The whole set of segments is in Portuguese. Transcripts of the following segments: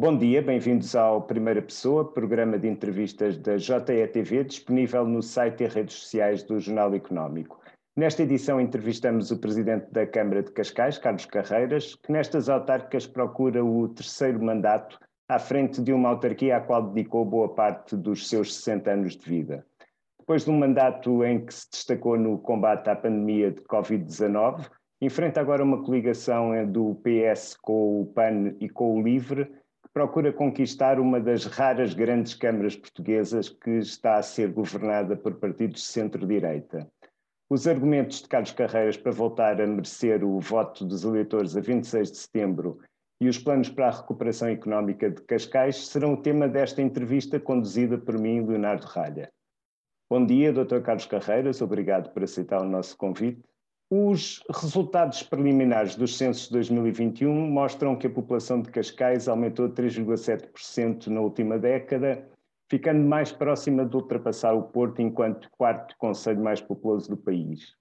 Bom dia, bem-vindos ao Primeira Pessoa, programa de entrevistas da JETV, disponível no site e redes sociais do Jornal Económico. Nesta edição entrevistamos o Presidente da Câmara de Cascais, Carlos Carreiras, que nestas autárquicas procura o terceiro mandato à frente de uma autarquia à qual dedicou boa parte dos seus 60 anos de vida. Depois de um mandato em que se destacou no combate à pandemia de Covid-19, enfrenta agora uma coligação do PS com o PAN e com o LIVRE, procura conquistar uma das raras grandes câmaras portuguesas que está a ser governada por partidos de centro-direita. Os argumentos de Carlos Carreiras para voltar a merecer o voto dos eleitores a 26 de setembro e os planos para a recuperação económica de Cascais serão o tema desta entrevista conduzida por mim, Leonardo Ralha. Bom dia, Dr. Carlos Carreiras, obrigado por aceitar o nosso convite. Os resultados preliminares dos censos de 2021 mostram que a população de Cascais aumentou 3,7% na última década, ficando mais próxima de ultrapassar o Porto enquanto quarto conselho mais populoso do país.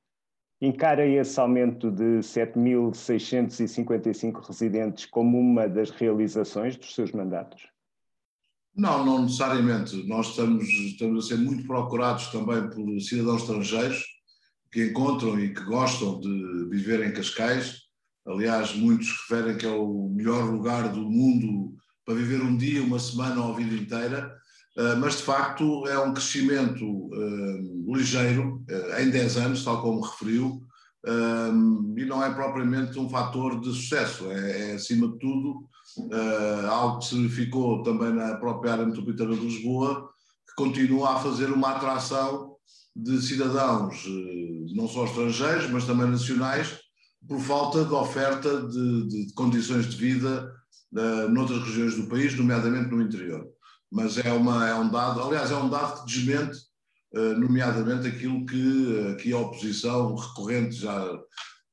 Encara esse aumento de 7.655 residentes como uma das realizações dos seus mandatos? Não, não necessariamente. Nós estamos, estamos a ser muito procurados também por cidadãos estrangeiros que encontram e que gostam de viver em Cascais. Aliás, muitos referem que é o melhor lugar do mundo para viver um dia, uma semana ou a vida inteira. Uh, mas de facto é um crescimento uh, ligeiro, uh, em 10 anos, tal como referiu, e não é propriamente um fator de sucesso, é, é acima de tudo algo que se verificou também na própria área metropolitana de Lisboa, que continua a fazer uma atração de cidadãos, eh, não só estrangeiros, mas também nacionais, por falta de oferta de, de, de condições de vida uh, noutras regiões do país, nomeadamente no interior. Mas é, uma, é um dado, aliás, é um dado que desmente, uh, nomeadamente, aquilo que aqui a oposição recorrente, já,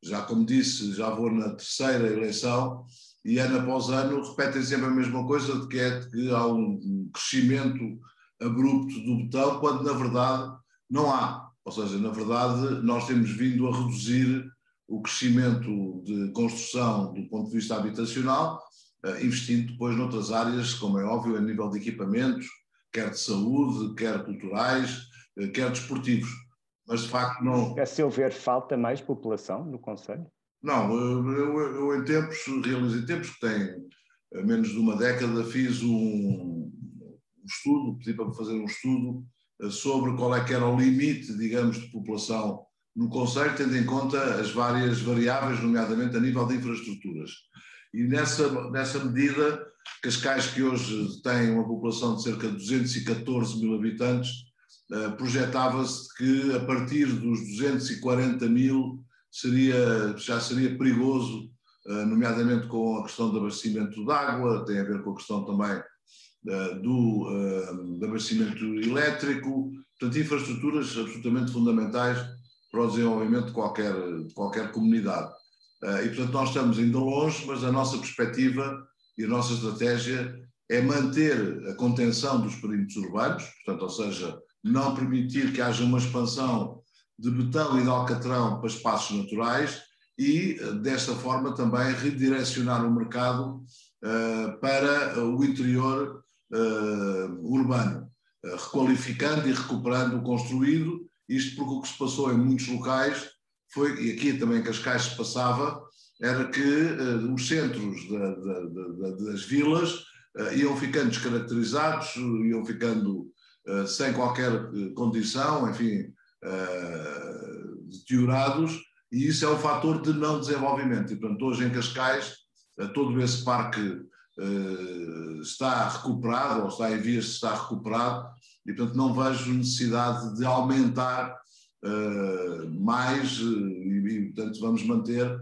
já como disse, já vou na terceira eleição, e ano após ano repetem sempre a mesma coisa, de que é que há um crescimento abrupto do botão, quando na verdade não há. Ou seja, na verdade, nós temos vindo a reduzir o crescimento de construção do ponto de vista habitacional, eh, investindo depois noutras áreas, como é óbvio, a nível de equipamentos, quer de saúde, quer culturais, eh, quer desportivos. Mas de facto não. A seu ver, falta mais população no Conselho? Não, eu, eu, eu em tempos, realizei tempos que tem menos de uma década, fiz um, um estudo, pedi para fazer um estudo eh, sobre qual é que era o limite, digamos, de população no Conselho, tendo em conta as várias variáveis, nomeadamente a nível de infraestruturas. E nessa, nessa medida, Cascais, que hoje tem uma população de cerca de 214 mil habitantes, eh, projetava-se que a partir dos 240 mil seria, já seria perigoso, eh, nomeadamente com a questão do abastecimento de água, tem a ver com a questão também do, uh, do abastecimento elétrico, portanto, infraestruturas absolutamente fundamentais para o desenvolvimento de qualquer, de qualquer comunidade. Uh, e, portanto, nós estamos ainda longe, mas a nossa perspectiva e a nossa estratégia é manter a contenção dos perímetros urbanos, portanto, ou seja, não permitir que haja uma expansão de betão e de alcatrão para espaços naturais e, desta forma, também redirecionar o mercado uh, para o interior uh, urbano, uh, requalificando e recuperando o construído, isto porque o que se passou em muitos locais foi, e aqui também em Cascais se passava, era que uh, os centros da, da, da, das vilas iam ficando descaracterizados, iam ficando sem qualquer condição, enfim, deteriorados, e isso é um fator de não desenvolvimento. E, portanto, hoje em Cascais, todo esse parque uh, está recuperado ou está em vias de estar recuperado e, portanto, não vejo necessidade de aumentar uh, mais uh, e, portanto, vamos manter,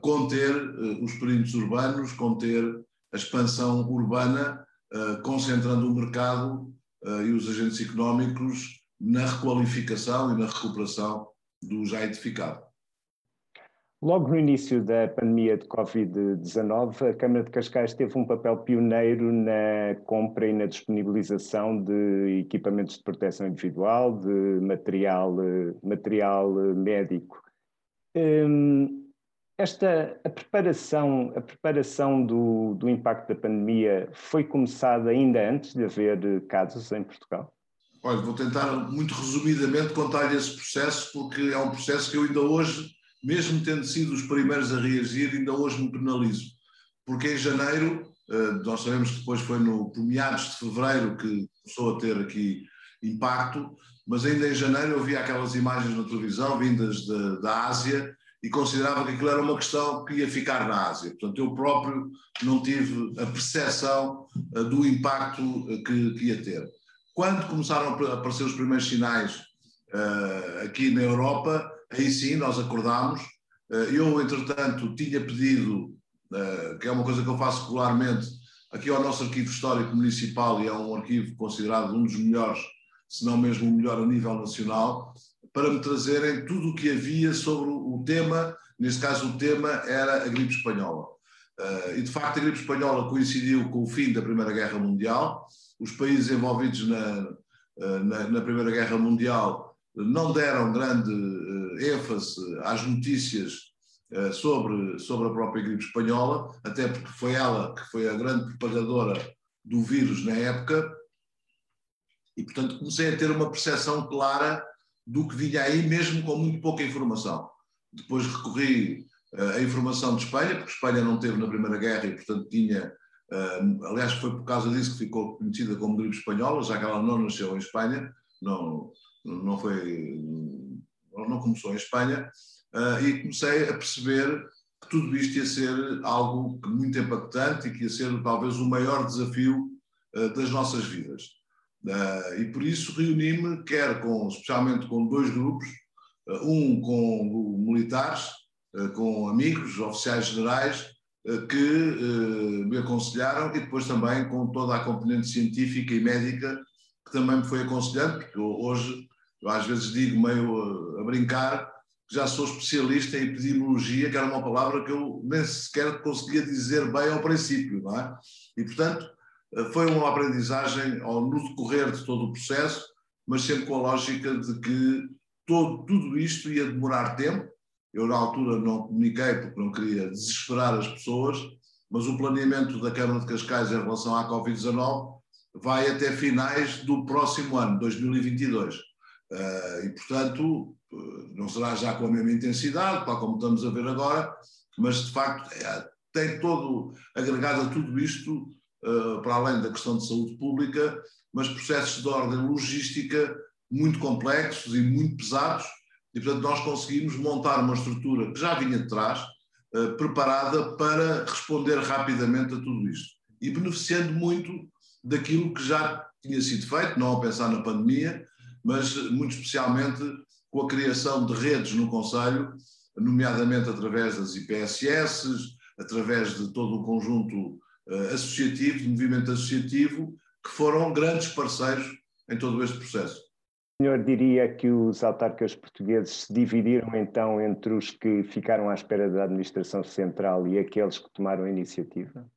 conter os perímetros urbanos, conter a expansão urbana, concentrando o mercado e os agentes económicos na requalificação e na recuperação do já edificado. Logo no início da pandemia de Covid-19, a Câmara de Cascais teve um papel pioneiro na compra e na disponibilização de equipamentos de proteção individual, de material, material médico. Hum, esta a preparação, a preparação do, do impacto da pandemia foi começada ainda antes de haver casos em Portugal? Olha, vou tentar muito resumidamente contar-lhe esse processo, porque é um processo que eu ainda hoje, mesmo tendo sido os primeiros a reagir, ainda hoje me penalizo. Porque em janeiro, eh, nós sabemos que depois foi no meados de fevereiro que começou a ter aqui impacto, mas ainda em janeiro eu via aquelas imagens na televisão vindas de, da Ásia e considerava que aquilo era uma questão que ia ficar na Ásia. Portanto, eu próprio não tive a percepção uh, do impacto uh, que, que, ia ter. Quando começaram a aparecer os primeiros sinais uh, aqui na Europa, aí sim nós acordámos. eu, entretanto, tinha pedido, que é uma coisa que eu faço regularmente, aqui ao nosso arquivo histórico municipal, e é um arquivo considerado um dos melhores se não mesmo o melhor a nível nacional, para me trazerem tudo o que havia sobre o tema, neste caso o tema era a gripe espanhola. Uh, e de facto a gripe espanhola coincidiu com o fim da Primeira Guerra Mundial, os países envolvidos na, na, na Primeira Guerra Mundial não deram grande ênfase às notícias sobre, sobre a própria gripe espanhola, até porque foi ela que foi a grande propagadora do vírus na época, e, portanto, comecei a ter uma percepção clara do que vinha aí, mesmo com muito pouca informação. Depois recorri uh, à informação de Espanha, porque Espanha não teve na Primeira Guerra e, portanto, tinha. Uh, aliás, foi por causa disso que ficou conhecida como gripe espanhola, já que ela não nasceu em Espanha, não, não foi. Não começou em Espanha, uh, e comecei a perceber que tudo isto ia ser algo muito impactante e que ia ser talvez o maior desafio das nossas vidas. Uh, e por isso reuni-me, quer com, especialmente com dois grupos, uh, um com militares, uh, com amigos, oficiais generais, que me aconselharam, e depois também com toda a componente científica e médica, que também me foi aconselhando, porque hoje, eu às vezes digo meio a brincar, que já sou especialista em epidemiologia, que era uma palavra que eu nem sequer conseguia dizer bem ao princípio, não é? E, portanto, eh, foi uma aprendizagem ao, no decorrer de todo o processo, mas sempre com a lógica de que todo, tudo isto ia demorar tempo. Eu, na altura, não comuniquei porque não queria desesperar as pessoas, mas o planeamento da Câmara de Cascais em relação à Covid-19 vai até finais do próximo ano, 2022. Uh, e, portanto, eh, não será já com a mesma intensidade, tal como estamos a ver agora, mas de facto é, tem todo, agregado a tudo isto, uh, para além da questão de saúde pública, mas processos de ordem logística muito complexos e muito pesados, e portanto nós conseguimos montar uma estrutura que já vinha de trás, uh, preparada para responder rapidamente a tudo isto. E beneficiando muito daquilo que já tinha sido feito, não a pensar na pandemia, mas muito especialmente com a criação de redes no Conselho, nomeadamente através das IPSS, através de todo o conjunto uh, associativo, de movimento associativo, que foram grandes parceiros em todo este processo. O senhor diria que os autarcas portugueses se dividiram então entre os que ficaram à espera da administração central e aqueles que tomaram a iniciativa?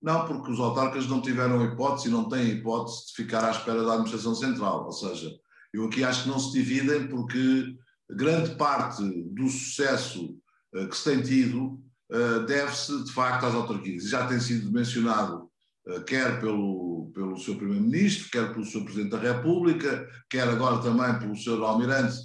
Não, porque os autarcas não tiveram hipótese e não têm hipótese de ficar à espera da administração central. Ou seja, eu aqui acho que não se dividem porque grande parte do sucesso uh, que se tem tido uh, deve-se de facto às autarquias. E já tem sido mencionado uh, quer pelo, pelo seu Primeiro-Ministro, quer pelo seu Presidente da República, quer agora também pelo seu Almirante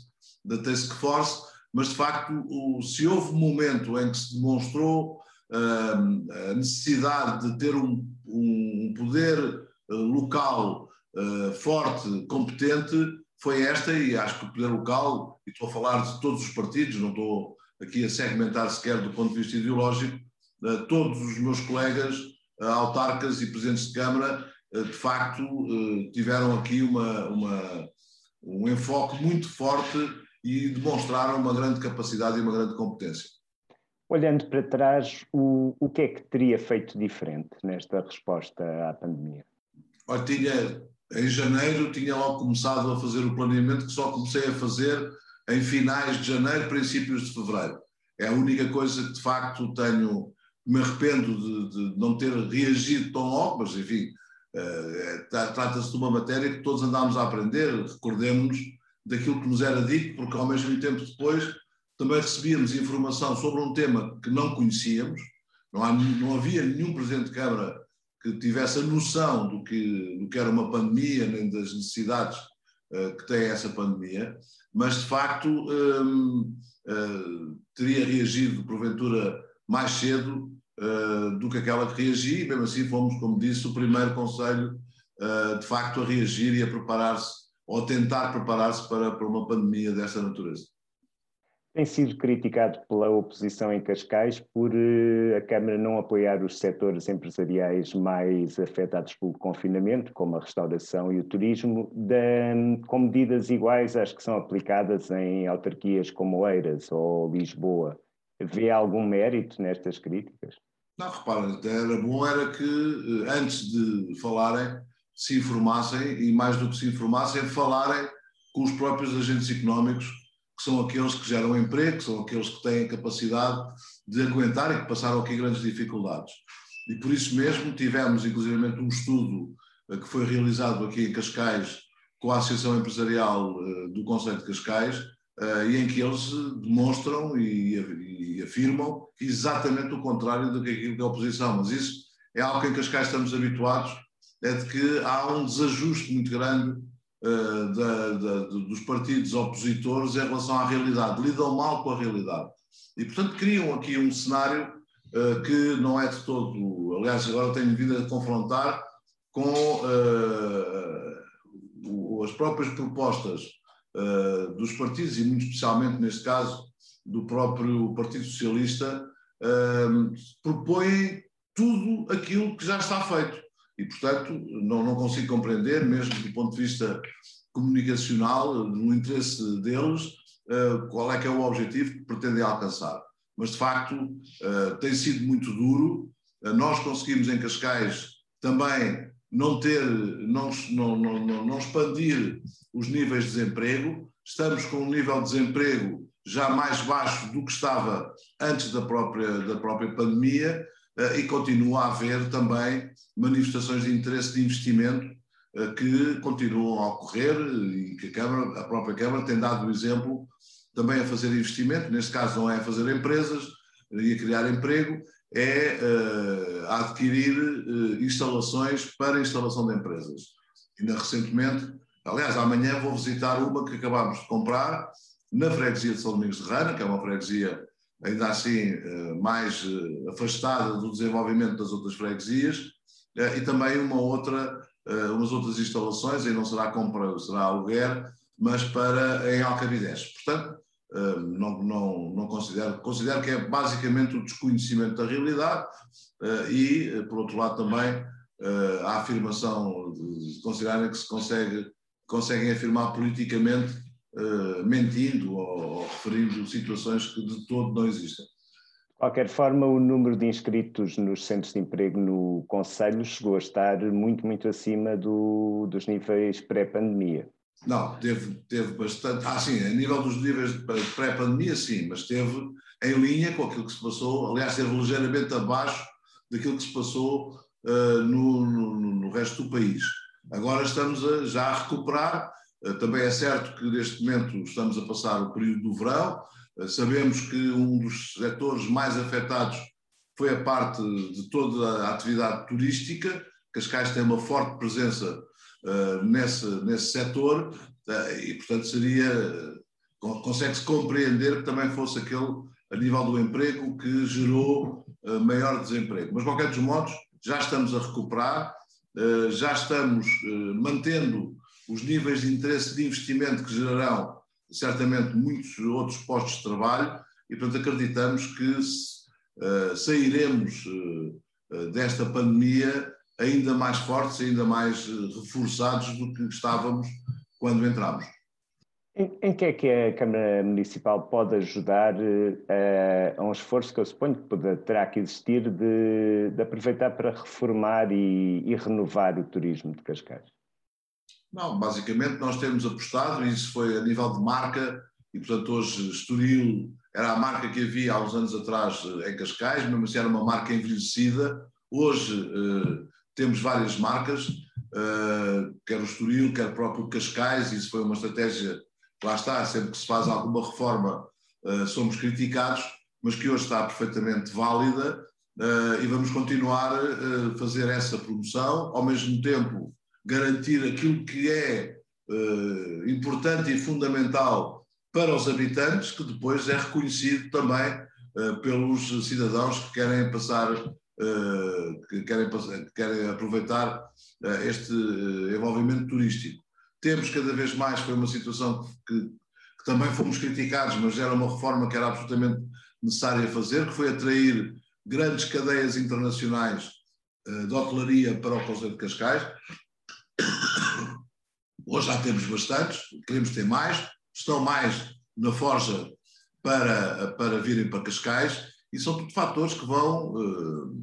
da Task Force, mas de facto o, se houve um momento em que se demonstrou a necessidade de ter um, um poder local forte, competente, foi esta, e acho que o poder local, e estou a falar de todos os partidos, não estou aqui a segmentar sequer do ponto de vista ideológico, eh, todos os meus colegas, eh, autarcas e presidentes de Câmara, eh, de facto tiveram aqui uma, uma, um enfoque muito forte e demonstraram uma grande capacidade e uma grande competência. Olhando para trás, o, o que é que teria feito diferente nesta resposta à pandemia? Olha, tinha, em janeiro tinha logo começado a fazer o planeamento que só comecei a fazer em finais de janeiro, princípios de fevereiro. É a única coisa que de facto tenho, me arrependo de, de não ter reagido tão logo, mas enfim, uh, trata-se de uma matéria que todos andámos a aprender, recordemos-nos daquilo que nos era dito, porque ao mesmo tempo depois também recebíamos informação sobre um tema que não conhecíamos, não, há, não havia nenhum Presidente de Câmara que tivesse a noção do que, do que era uma pandemia, nem das necessidades uh, que tem essa pandemia, mas de facto um, uh, teria reagido, porventura, mais cedo uh, do que aquela que reagi, e mesmo assim fomos, como disse, o primeiro Conselho de facto a reagir e a preparar-se, ou tentar preparar-se para, para uma pandemia desta natureza. Tem sido criticado pela oposição em Cascais por uh, a Câmara não apoiar os setores empresariais mais afetados pelo confinamento, como a restauração e o turismo, com medidas iguais às que são aplicadas em autarquias como Eiras ou Lisboa. Vê algum mérito nestas críticas? Não, reparem, era bom era que, eh, antes de falarem, se informassem e, mais do que se informassem, falarem com os próprios agentes económicos que são aqueles que geram emprego, que são aqueles que têm capacidade de aguentar e que passaram aqui grandes dificuldades. E por isso mesmo tivemos, inclusive, um estudo eh, que foi realizado aqui em Cascais com a Associação Empresarial eh, do Conselho de Cascais, eh, e em que eles demonstram e afirmam exatamente o contrário do que aquilo que é a oposição. Mas isso é algo que em Cascais estamos habituados, é de que há um desajuste muito grande uh, da, da, dos partidos opositores em relação à realidade, lidam mal com a realidade. E, portanto, criam aqui um cenário uh, que não é de todo. Aliás, agora tenho vindo a confrontar com uh, as próprias propostas dos partidos, e muito especialmente neste caso do próprio Partido Socialista, propõem tudo aquilo que já está feito. E, portanto, não, não consigo compreender, mesmo do ponto de vista comunicacional, no interesse deles, uh, qual é que é o objetivo que pretendem alcançar. Mas, de facto, uh, tem sido muito duro. Uh, nós conseguimos em Cascais também não ter, não, não, não, não expandir os níveis de desemprego. Estamos com um nível de desemprego já mais baixo do que estava antes da própria, da própria pandemia e continua a haver também manifestações de interesse de investimento eh, que continuam a ocorrer e que a, Câmara, a própria Câmara tem dado o exemplo também a fazer investimento, neste caso não é a fazer empresas e a criar emprego, é uh, a adquirir uh, instalações para instalação de empresas. Ainda recentemente, aliás, amanhã vou visitar uma que acabámos de comprar na freguesia de São Domingos de Rana, que é uma freguesia ainda assim uh, mais afastada do desenvolvimento das outras freguesias, e também uma outra, eh, umas outras instalações, aí não será compra, será aluguer, mas para em Alcabidez. Portanto, eh, não, não, não considero, considero que é basicamente o desconhecimento da realidade eh, e, por outro lado, também a afirmação de considerarem que se consegue, conseguem afirmar politicamente mentindo ou, ou referindo situações que de todo não existem. De qualquer forma, o número de inscritos nos centros de emprego no Conselho chegou a estar muito, muito acima do, dos níveis pré-pandemia. Não, teve, teve bastante. Ah, sim, a nível dos níveis de pré-pandemia, sim, mas teve em linha com aquilo que se passou. Aliás, esteve ligeiramente abaixo daquilo que se passou uh, no, no, no, resto do país. Agora estamos a, já a recuperar. Uh, também é certo que neste momento estamos a passar o período do verão, Sabemos que um dos setores mais afetados foi a parte de toda a atividade turística. Cascais tem uma forte presença uh, nesse, nesse setor e, portanto, seria. Consegue-se compreender que também fosse aquele, a nível do emprego, que gerou uh, maior desemprego. Mas, de qualquer dos modos, já estamos a recuperar, já estamos mantendo os níveis de interesse de investimento que gerarão certamente muitos outros postos de trabalho e, portanto, acreditamos que uh, sairemos uh, desta pandemia ainda mais fortes, ainda mais reforçados do que estávamos quando entramos. Em, em, que é que a Câmara Municipal pode ajudar a um esforço que eu suponho que poderá, terá que existir de, de aproveitar para reformar e, e renovar o turismo de Cascais? Não, basicamente nós temos apostado, e isso foi a nível de marca, e portanto hoje Estoril era a marca que havia há uns anos atrás eh, em Cascais, mesmo assim era uma marca envelhecida. Hoje eh, temos várias marcas, eh, quer o Estoril, quer o próprio Cascais, isso foi uma estratégia, lá está, sempre que se faz alguma reforma somos criticados, mas que hoje está perfeitamente válida e vamos continuar a fazer essa promoção, ao mesmo tempo garantir aquilo que é importante e fundamental para os habitantes, que depois é reconhecido também pelos cidadãos que querem passar que querem, que querem aproveitar este envolvimento turístico. Temos cada vez mais, foi uma situação que, que também fomos criticados, mas era uma reforma que era absolutamente necessária fazer, que foi atrair grandes cadeias internacionais de hotelaria para o Conselho de Cascais. Hoje já temos bastantes, queremos ter mais, estão mais na forja para, para virem para Cascais e são tudo fatores que vão uh,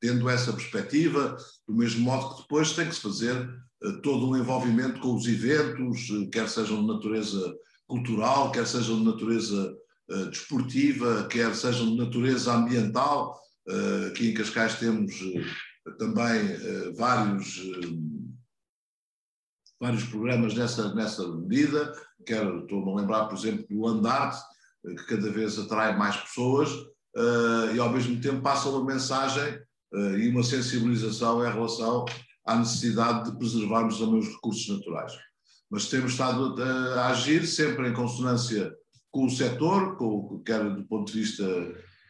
tendo essa perspectiva, do mesmo modo que depois tem que se fazer uh, todo um envolvimento com os eventos, uh, quer sejam de natureza cultural, quer sejam de natureza desportiva, quer sejam de natureza ambiental. aqui em Cascais temos também vários vários programas nessa, nessa medida. Quero, estou-me a lembrar, por exemplo, do Andarte, que cada vez atrai mais pessoas uh, e, ao mesmo tempo, passa uma mensagem uh, e uma sensibilização em relação à necessidade de preservarmos também os recursos naturais. Mas temos estado a, a agir sempre em consonância com o setor, com, quer do ponto de vista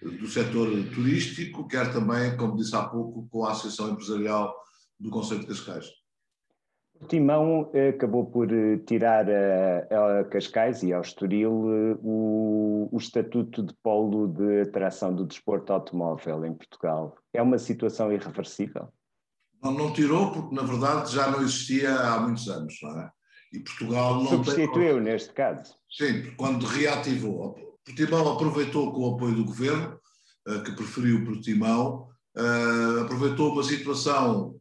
do setor turístico, quer também, como disse há pouco, com a Associação Empresarial do Conselho de Cascais. O Timão eh, acabou por eh, tirar a, a Cascais e ao Estoril eh, o, o, estatuto de polo de atração do desporto automóvel em Portugal. É uma situação irreversível? Não, não tirou, porque na verdade já não existia há muitos anos, não é? E Portugal não Substituiu, tem... neste caso. Sim, quando reativou. Portimão aproveitou com o apoio do governo, que preferiu Portimão, aproveitou uma situação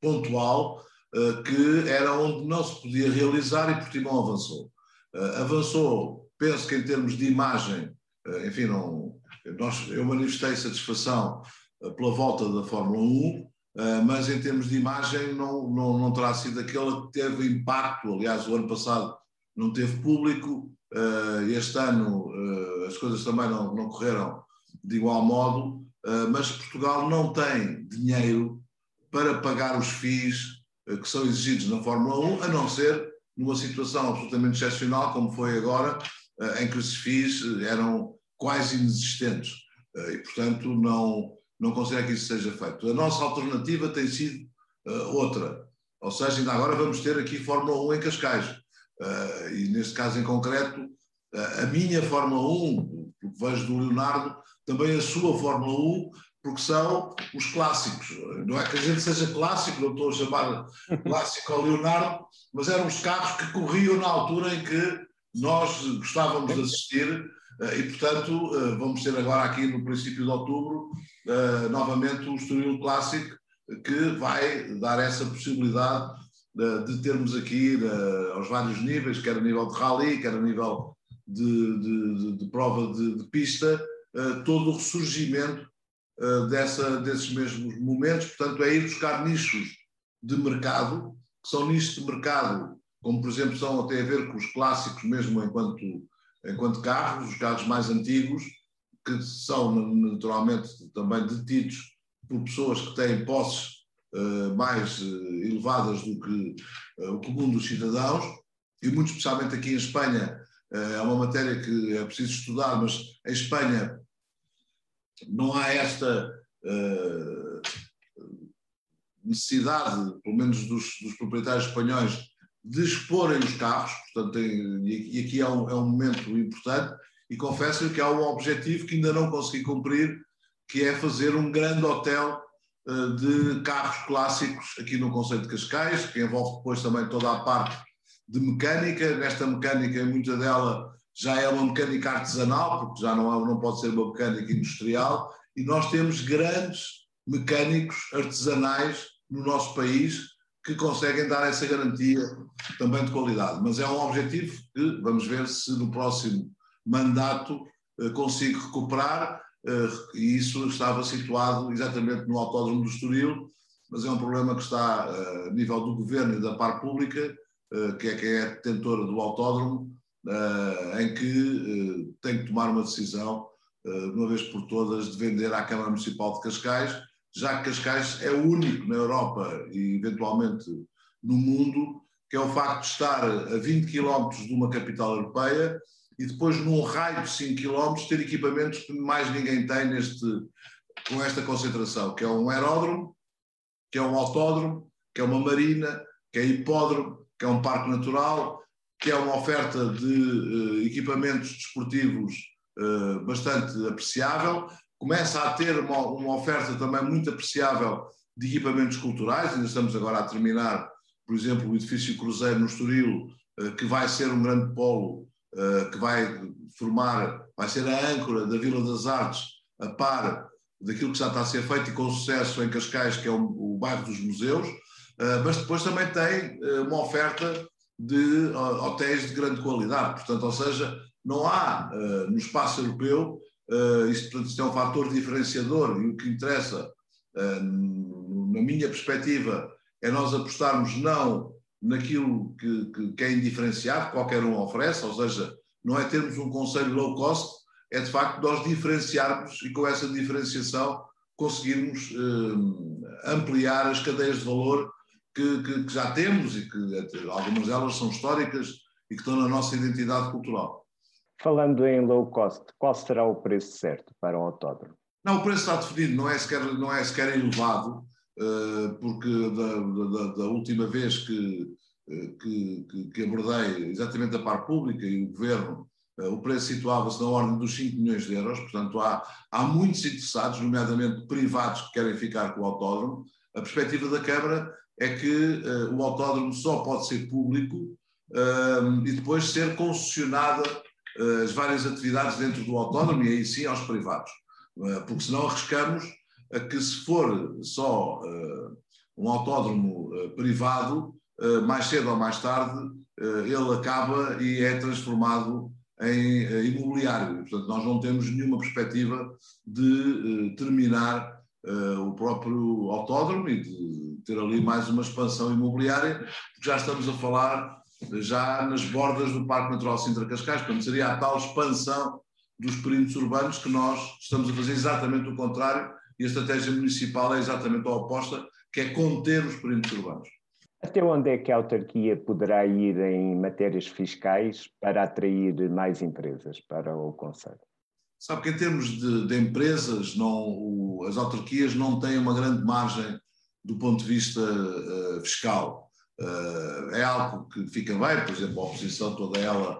pontual eh, que era onde não se podia realizar e Portimão avançou. Eh, avançou, penso que em termos de imagem, eh, enfim, não, nós, eu manifestei satisfação pela volta da Fórmula 1, mas em termos de imagem não, não, não terá sido aquela que teve impacto. Aliás, o ano passado não teve público, este ano as coisas também não, não correram de igual modo, mas Portugal não tem dinheiro para pagar os FIIs eh, que são exigidos na Fórmula 1, a não ser numa situação absolutamente excepcional, como foi agora, eh, em que os FIIs eh, eram quase inexistentes. E, portanto, não, não consegue que isso seja feito. A nossa alternativa tem sido outra. Ou seja, ainda agora vamos ter aqui Fórmula 1 em Cascais. E, neste caso em concreto, a minha Fórmula 1, porque vejo do Leonardo, também a sua Fórmula 1, porque são os clássicos. Não é que a gente seja clássico, não estou a chamar clássico ao Leonardo, mas eram os carros que corriam na altura em que nós gostávamos de assistir eh, e, portanto, eh, vamos ter agora aqui no princípio de outubro eh, novamente o Estoril Clássico que vai dar essa possibilidade de termos aqui aos vários níveis, quer a nível de rally, quer a nível de, de, de, de prova de, pista, todo o ressurgimento uh, dessa, desses mesmos momentos, portanto, é ir buscar nichos de mercado, que são nichos de mercado, como por exemplo são até a ver com os clássicos mesmo enquanto, enquanto carros, os carros mais antigos, que são naturalmente também detidos por pessoas que têm posses uh, mais uh, elevadas do que o comum dos cidadãos, e muito especialmente aqui em Espanha, é uma matéria que é preciso estudar, mas em Espanha não há esta uh, necessidade, pelo menos dos, dos, proprietários espanhóis, de exporem os carros, portanto, tem, e aqui é um, é um momento importante, e confesso que há um objetivo que ainda não consegui cumprir, que é fazer um grande hotel uh, de carros clássicos aqui no Conceito de Cascais, que envolve depois também toda a parte de mecânica. Nesta mecânica, muita dela já é uma mecânica artesanal, porque já não, é, não pode ser uma mecânica industrial, e nós temos grandes mecânicos artesanais no nosso país que conseguem dar essa garantia também de qualidade. Mas é um objetivo que vamos ver se no próximo mandato eh, consigo recuperar, eh, e isso estava situado exatamente no Autódromo do Estoril, mas é um problema que está eh, a nível do governo e da parte pública, que é quem é detentora do autódromo, uh, em que uh, tem que tomar uma decisão, uh, uma vez por todas, de vender à Câmara Municipal de Cascais, já que Cascais é o único na Europa e eventualmente no mundo, que é o facto de estar a 20 km de uma capital europeia e depois, num raio de 5 km, ter equipamentos que mais ninguém tem neste, com esta concentração, que é um aeródromo, que é um autódromo, que é uma marina, que é hipódromo, que é um parque natural, que é uma oferta de uh, equipamentos desportivos uh, bastante apreciável, começa a ter uma, uma, oferta também muito apreciável de equipamentos culturais, ainda estamos agora a terminar, por exemplo, o edifício Cruzeiro no Estoril, uh, que vai ser um grande polo que vai formar, vai ser a âncora da Vila das Artes, a par daquilo que já está a ser feito e com sucesso em Cascais, que é o, o bairro dos museus, mas depois também tem uma oferta de hotéis de grande qualidade, portanto, ou seja, não há no espaço europeu, isto, portanto, isto é um fator diferenciador e o que interessa, na minha perspectiva, é nós apostarmos não naquilo que, que, que é indiferenciado, qualquer um oferece, ou seja, não é termos um conselho low cost, é de facto nós diferenciarmos e com essa diferenciação conseguirmos ampliar as cadeias de valor que, que, que, já temos e que algumas delas são históricas e que estão na nossa identidade cultural. Falando em low cost, qual será o preço certo para o autódromo? Não, o preço está definido, não é sequer, não é sequer elevado, eh, porque da, da, da última vez que, eh, que, que, abordei exatamente a par pública e o governo, eh, o preço situava-se na ordem dos 5 milhões de euros, portanto há, há muitos interessados, nomeadamente privados, que querem ficar com o autódromo. A perspectiva da Câmara é que uh, o autódromo só pode ser público uh, e depois ser concessionada uh, as várias atividades dentro do autódromo e aí sim aos privados, porque senão arriscamos a que se for só um autódromo privado, mais cedo ou mais tarde, ele acaba e é transformado em imobiliário. Portanto, nós não temos nenhuma perspectiva de terminar o próprio autódromo e de ter ali mais uma expansão imobiliária, já estamos a falar já nas bordas do Parque Natural Sintra Cascais, portanto seria a tal expansão dos perímetros urbanos que nós estamos a fazer exatamente o contrário e a estratégia municipal é exatamente a oposta, que é conter os perímetros urbanos. Até onde é que a autarquia poderá ir em matérias fiscais para atrair mais empresas para o Conselho? Sabe que em termos de, de empresas, não, o, as autarquias não têm uma grande margem do ponto de vista uh, fiscal. Uh, é algo que fica bem, por exemplo, a oposição toda ela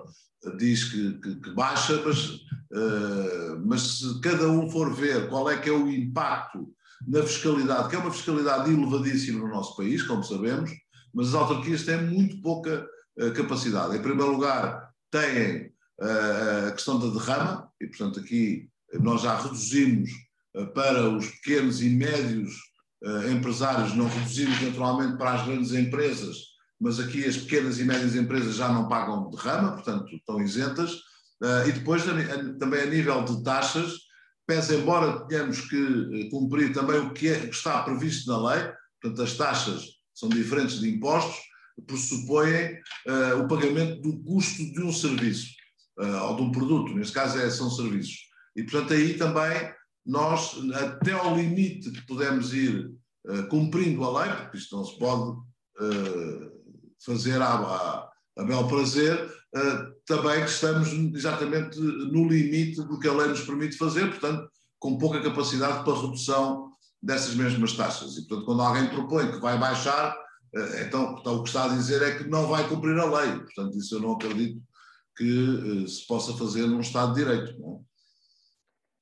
diz que, que, que baixa, mas, uh, mas se cada um for ver qual é que é o impacto na fiscalidade, que é uma fiscalidade elevadíssima no nosso país, como sabemos, mas as autarquias têm muito pouca capacidade. Em primeiro lugar, têm a questão da derrama, e portanto aqui nós já reduzimos para os pequenos e médios empresários, não reduzimos naturalmente para as grandes empresas, mas aqui as pequenas e médias empresas já não pagam derrama, portanto estão isentas. E depois também a nível de taxas, pese embora tenhamos que eh, cumprir também o que, é, que está previsto na lei, portanto as taxas são diferentes de impostos, pressupõem uh, o pagamento do custo de um serviço, uh, ou de um produto, neste caso é, são serviços. E portanto aí também nós, até ao limite que podemos ir cumprindo a lei, porque isto não se pode fazer a, a, a bel prazer, uh, também estamos exatamente no limite do que a lei nos permite fazer, portanto, com pouca capacidade para redução dessas mesmas taxas. E, portanto, quando alguém propõe que vai baixar, uh, então, então, o que está a dizer é que não vai cumprir a lei. Portanto, isso eu não acredito que uh, se possa fazer num Estado de Direito. Não?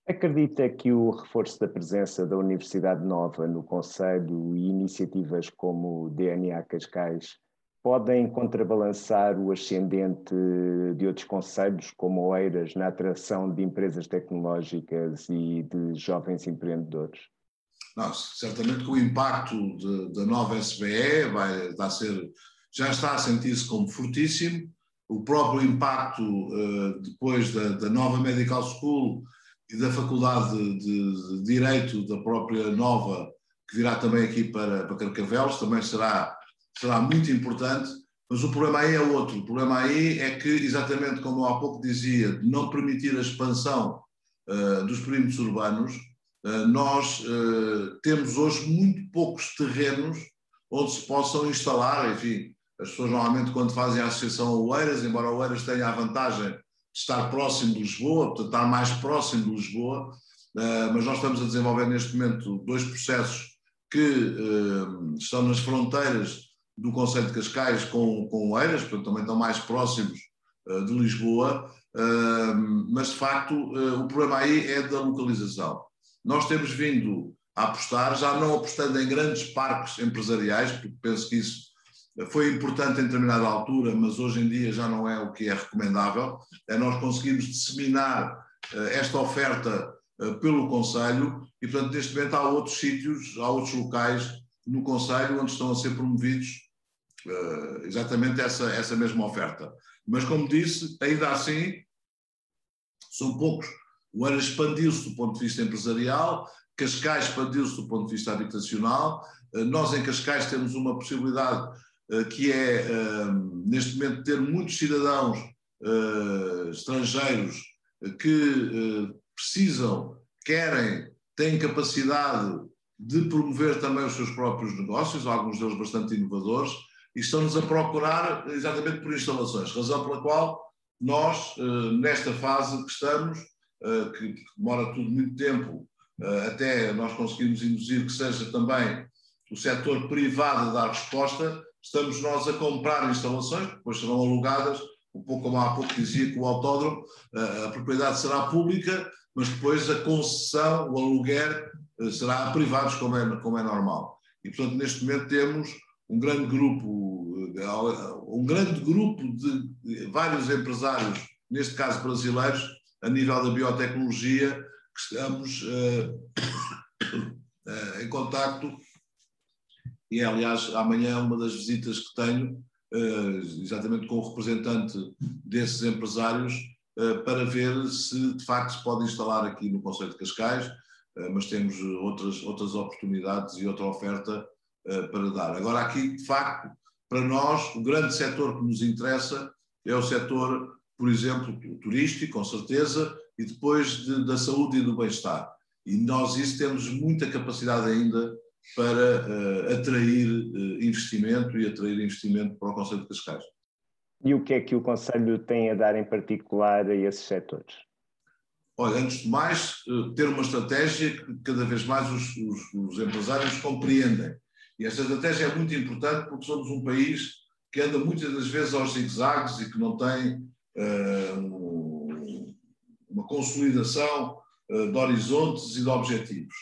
É? Acredita que o reforço da presença da Universidade Nova no Conselho e iniciativas como o DNA Cascais podem contrabalançar o ascendente de outros conselhos, como Oeiras, na atração de empresas tecnológicas e de jovens empreendedores? Não, certamente que o impacto de, da nova SBE vai, vai ser, já está a sentir-se como fortíssimo. O próprio impacto uh, depois da, da, nova Medical School e da Faculdade de, de, de, Direito da própria nova, que virá também aqui para, para Carcavelos, também será será muito importante Mas o problema aí é outro. O problema aí é que, exatamente como há pouco dizia, de não permitir a expansão uh, dos perímetros urbanos, uh, nós temos hoje muito poucos terrenos onde se possam instalar, enfim, as pessoas normalmente quando fazem a associação a Oeiras, embora Oeiras tenha a vantagem de estar próximo de Lisboa, de estar mais próximo de Lisboa, mas nós estamos a desenvolver neste momento dois processos que estão nas fronteiras do Conselho de Cascais com, com Oeiras, portanto também estão mais próximos uh, de Lisboa, mas de facto o problema aí é da localização. Nós temos vindo a apostar, já não apostando em grandes parques empresariais, porque penso que isso foi importante em determinada altura, mas hoje em dia já não é o que é recomendável, é nós conseguirmos disseminar esta oferta pelo Conselho e, portanto, neste momento há outros sítios, há outros locais no Conselho onde estão a ser promovidos uh, exatamente essa, essa mesma oferta. Mas, como disse, ainda assim, são poucos. O Eiras expandiu-se do ponto de vista empresarial, Cascais expandiu-se do ponto de vista habitacional. Nós, em Cascais, temos uma possibilidade que é, neste momento, ter muitos cidadãos estrangeiros que precisam, querem, têm capacidade de promover também os seus próprios negócios, alguns deles bastante inovadores, e estão-nos a procurar exatamente por instalações, razão pela qual nós, eh, nesta fase que estamos, eh, que demora tudo muito tempo, eh, até nós conseguirmos induzir que seja também o setor privado a dar resposta, estamos nós a comprar instalações, que depois serão alugadas, um pouco como há pouco dizia que o autódromo, a propriedade será pública, mas depois a concessão, o aluguer, será a privados, como é, como é normal. E, portanto, neste momento temos um grande grupo, um grande grupo de vários empresários, neste caso brasileiros, a nível da biotecnologia, que estamos uh, uh, em contacto e é, aliás, amanhã uma das visitas que tenho, uh, exatamente com o representante desses empresários, para ver se de facto se pode instalar aqui no Conselho de Cascais, mas temos outras, outras oportunidades e outra oferta para dar. Agora, aqui, de facto, para nós, o grande setor que nos interessa é o setor, por exemplo, turístico, com certeza, e depois de, da saúde e do bem-estar. E nós isso temos muita capacidade ainda para uh, atrair uh, investimento e atrair investimento para o Conselho de Cascais. E o que é que o Conselho tem a dar em particular a esses setores? Olha, antes de mais, ter uma estratégia que cada vez mais os, os, os empresários compreendem. E esta estratégia é muito importante porque somos um país que anda muitas das vezes aos zigzags e que não tem uh, uma consolidação uh, de horizontes e de objetivos.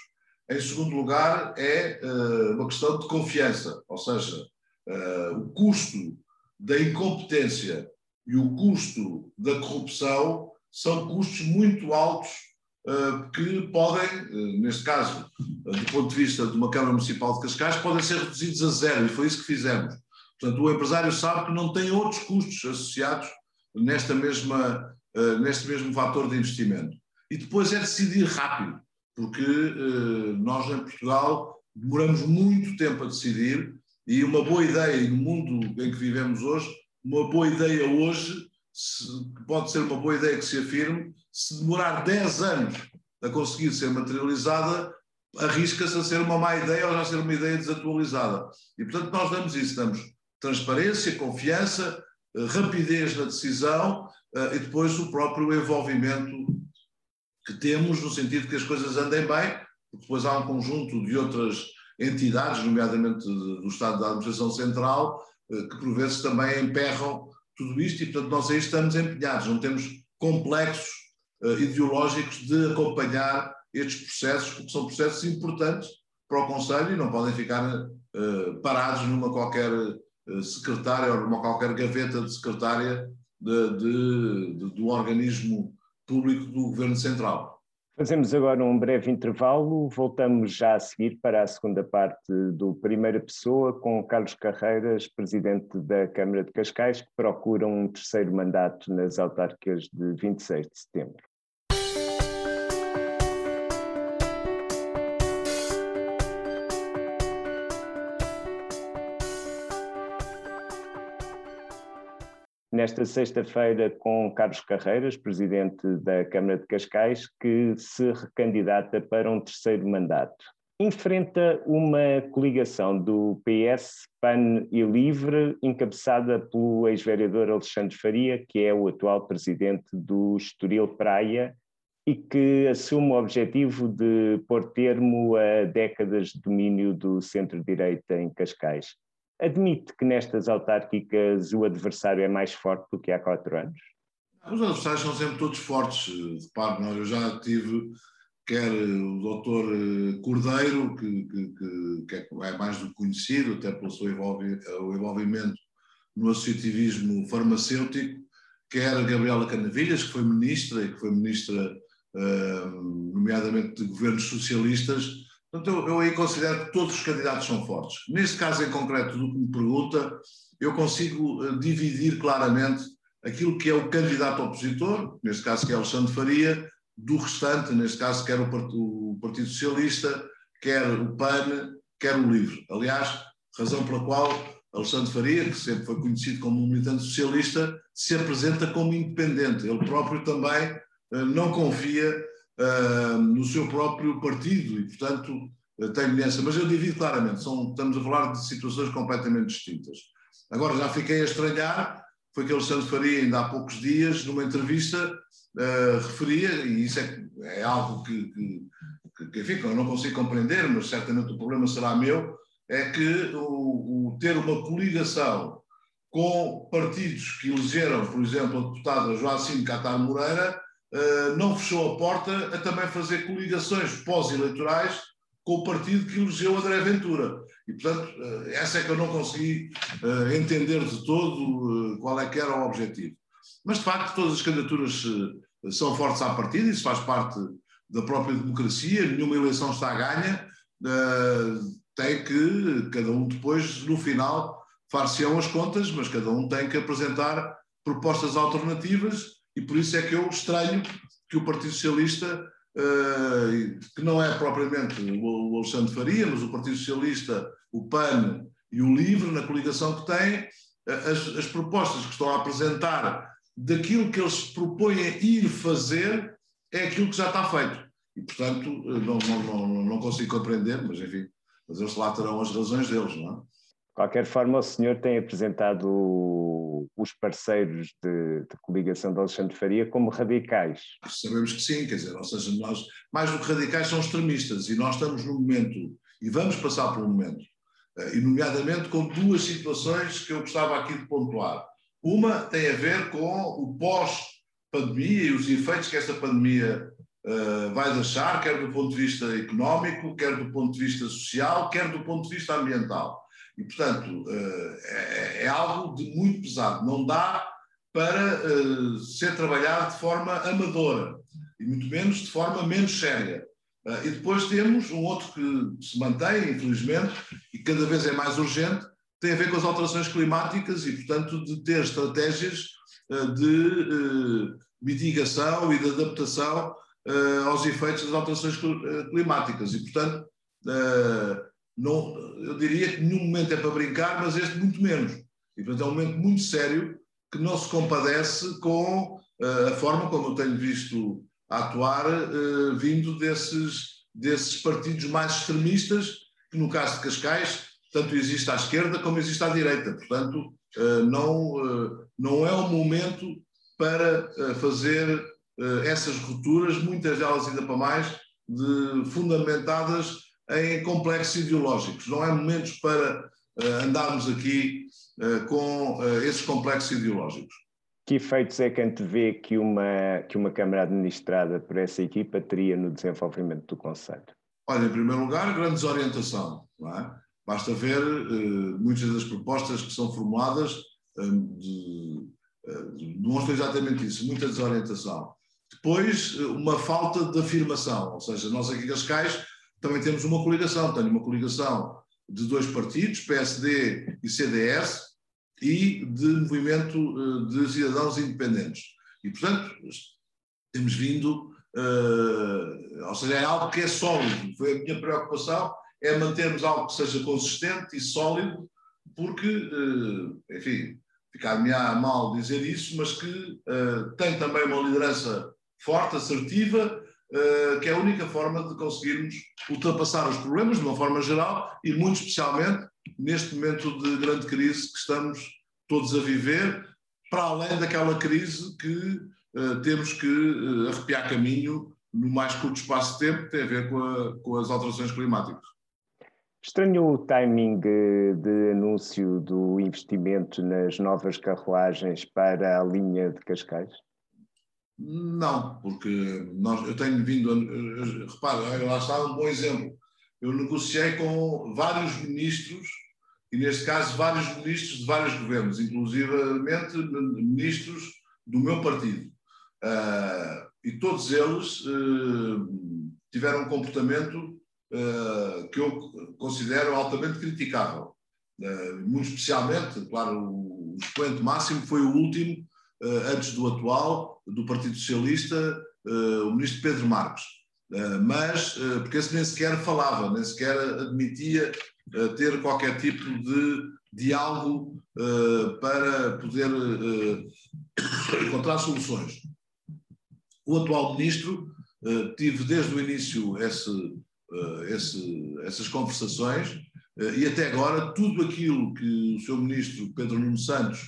Em segundo lugar, é uh, uma questão de confiança, ou seja, o custo da incompetência e o custo da corrupção são custos muito altos eh, que podem, neste caso, do ponto de vista de uma Câmara Municipal de Cascais, podem ser reduzidos a zero, e foi isso que fizemos. Portanto, o empresário sabe que não tem outros custos associados nesta mesma, neste mesmo fator de investimento. E depois é decidir rápido, porque nós em Portugal demoramos muito tempo a decidir e uma boa ideia, no mundo em que vivemos hoje, uma boa ideia hoje pode ser uma boa ideia que se afirme, se demorar 10 anos a conseguir ser materializada, arrisca-se a ser uma má ideia ou já ser uma ideia desatualizada. E, portanto, nós damos isso, damos transparência, confiança, eh, rapidez na decisão eh, e depois o próprio envolvimento que temos, no sentido que as coisas andem bem, porque depois há um conjunto de outras entidades, nomeadamente do Estado da Administração Central, eh, que por vezes também emperram tudo isto e, portanto, nós aí estamos empenhados, não temos complexos uh, ideológicos de acompanhar estes processos, porque são processos importantes para o Conselho e não podem ficar uh, parados numa qualquer secretária ou numa qualquer gaveta de secretária de, de, de, do organismo público do Governo Central. Fazemos agora um breve intervalo, voltamos já a seguir para a segunda parte do Primeira Pessoa com Carlos Carreiras, presidente da Câmara de Cascais, que procura um terceiro mandato nas autárquicas de 26 de setembro. Nesta sexta-feira com Carlos Carreiras, presidente da Câmara de Cascais, que se recandidata para um terceiro mandato. Enfrenta uma coligação do PS, PAN e LIVRE, encabeçada pelo ex-vereador Alexandre Faria, que é o atual presidente do Estoril Praia e que assume o objetivo de pôr termo a décadas de domínio do centro-direita em Cascais. Admite que nestas autárquicas o adversário é mais forte do que há quatro anos? Os adversários são sempre todos fortes. Repare, eu já tive quer o doutor eh, Cordeiro, que, que, que, é mais do que conhecido, até pelo seu envolvimento no associativismo farmacêutico, quer a Gabriela Canavilhas, que foi ministra e que foi ministra, uh, nomeadamente de governos socialistas, Portanto, eu, eu aí considero que todos os candidatos são fortes. Neste caso em concreto do que me pergunta, eu consigo uh, dividir claramente aquilo que é o candidato opositor, neste caso que é Alexandre Faria, do restante, neste caso quer o, Partido Socialista, quer o PAN, quer o LIVRE. Aliás, razão pela qual Alexandre Faria, que sempre foi conhecido como um militante socialista, se apresenta como independente. Ele próprio também uh, não confia uh, no seu próprio partido e, portanto, uh, tem nessa. Mas eu divido claramente, são, estamos a falar de situações completamente distintas. Agora, já fiquei a estranhar, foi que Alexandre Faria, ainda há poucos dias, numa entrevista, uh, referia, e isso é, é algo que, que, que, enfim, eu não consigo compreender, mas certamente o problema será meu, é que o, o ter uma coligação com partidos que elegeram, por exemplo, a deputada Joacim Catar Moreira, uh, não fechou a porta a também fazer coligações pós-eleitorais com o partido que elegeu André Ventura. E, portanto, uh, essa é que eu não consegui uh, entender de todo qual é que era o objetivo. Mas, de facto, todas as candidaturas são fortes à partida, isso faz parte da própria democracia, nenhuma eleição está a ganha, tem que, cada um depois, no final, far-se-ão as contas, mas cada um tem que apresentar propostas alternativas e por isso é que eu estranho que o Partido Socialista, uh, que não é propriamente o, Alexandre Faria, mas o Partido Socialista, o PAN e o LIVRE, na coligação que tem, as, as propostas que estão a apresentar daquilo que eles propõem ir fazer é aquilo que já está feito. E, portanto, eh, não, não, não, não consigo compreender, mas enfim, mas eles lá terão as razões deles, não é? De qualquer forma, o senhor tem apresentado os parceiros de, de, coligação de Alexandre Faria como radicais. Sabemos que sim, quer dizer, ou seja, nós, mais do que radicais, são extremistas e nós estamos num momento, e vamos passar por um momento, eh, e nomeadamente com duas situações que eu gostava aqui de pontuar. Uma tem a ver com o pós-pandemia e os efeitos que esta pandemia uh, vai deixar, quer do ponto de vista económico, quer do ponto de vista social, quer do ponto de vista ambiental. E, portanto, uh, é, é, algo de muito pesado. Não dá para uh, ser trabalhado de forma amadora, e muito menos de forma menos séria. e depois temos um outro que se mantém, infelizmente, e cada vez é mais urgente, tem a ver com as alterações climáticas e, portanto, de ter estratégias de mitigação e de adaptação aos efeitos das alterações eh, climáticas. E, portanto, não, eu diria que nenhum momento é para brincar, mas este muito menos. E, portanto, é um momento muito sério que não se compadece com uh, a forma como eu tenho visto atuar, vindo desses, desses partidos mais extremistas, que no caso de Cascais, tanto existe à esquerda como existe à direita. Portanto, não, não é o momento para fazer essas rupturas, muitas delas ainda para mais, de, fundamentadas em complexos ideológicos. Não há momentos para uh, andarmos aqui uh, com uh, esses complexos ideológicos. Que efeitos é que antevê que uma, que uma Câmara administrada por essa equipa teria no desenvolvimento do Conselho? Olha, em primeiro lugar, grande desorientação. É? Basta ver muitas das propostas que são formuladas, de, demonstram exatamente isso, muita desorientação. Depois, uma falta de afirmação, ou seja, nós aqui em Cascais também temos uma coligação, tenho uma coligação de dois partidos, PSD e CDS, e de movimento eh, de cidadãos independentes. E, portanto, temos vindo, uh, ou seja, é algo que é sólido. Foi a minha preocupação, é mantermos algo que seja consistente e sólido, porque, uh, enfim, ficar-me mal dizer isso, mas que tem também uma liderança forte, assertiva, que é a única forma de conseguirmos ultrapassar os problemas de uma forma geral e muito especialmente neste momento de grande crise que estamos todos a viver, para além daquela crise que uh, temos que uh, arrepiar caminho no mais curto espaço de tempo, que tem a ver com, a, com as alterações climáticas. Estranho o timing eh, de anúncio do investimento nas novas carruagens para a linha de Cascais? Não, porque nós, eu tenho vindo, a, repara, lá está um bom exemplo. Eu negociei com vários ministros e, neste caso, vários ministros de vários governos, inclusivamente ministros do meu partido. Uh, e todos eles uh, tiveram um comportamento uh, que eu considero altamente criticável. muito especialmente, claro, o expoente máximo foi o último, antes do atual, do Partido Socialista, o ministro Pedro Marques. mas, porque esse nem sequer falava, nem sequer admitia ter qualquer tipo de diálogo para poder encontrar soluções. O atual ministro tive desde o início esse, esse, essas conversações e até agora tudo aquilo que o seu ministro Pedro Nuno Santos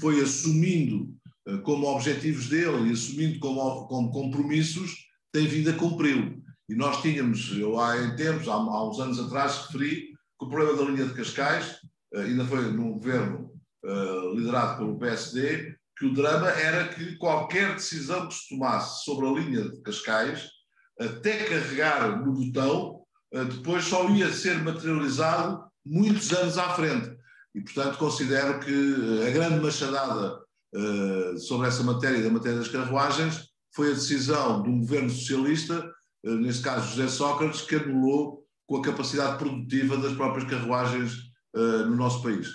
foi assumindo como objetivos dele e assumindo como, como compromissos tem vindo a cumpri-lo. E nós tínhamos, eu há em tempos, há, há uns anos atrás, referi que o problema da linha de Cascais, uh, ainda foi num governo uh, liderado pelo PSD, que o drama era que qualquer decisão que se tomasse sobre a linha de Cascais, até carregar no botão, depois só ia ser materializado muitos anos à frente. E, portanto, considero que a grande machadada sobre essa matéria, da matéria das carruagens, foi a decisão de um governo socialista eh, neste caso José Sócrates, que anulou com a capacidade produtiva das próprias carruagens uh, no nosso país.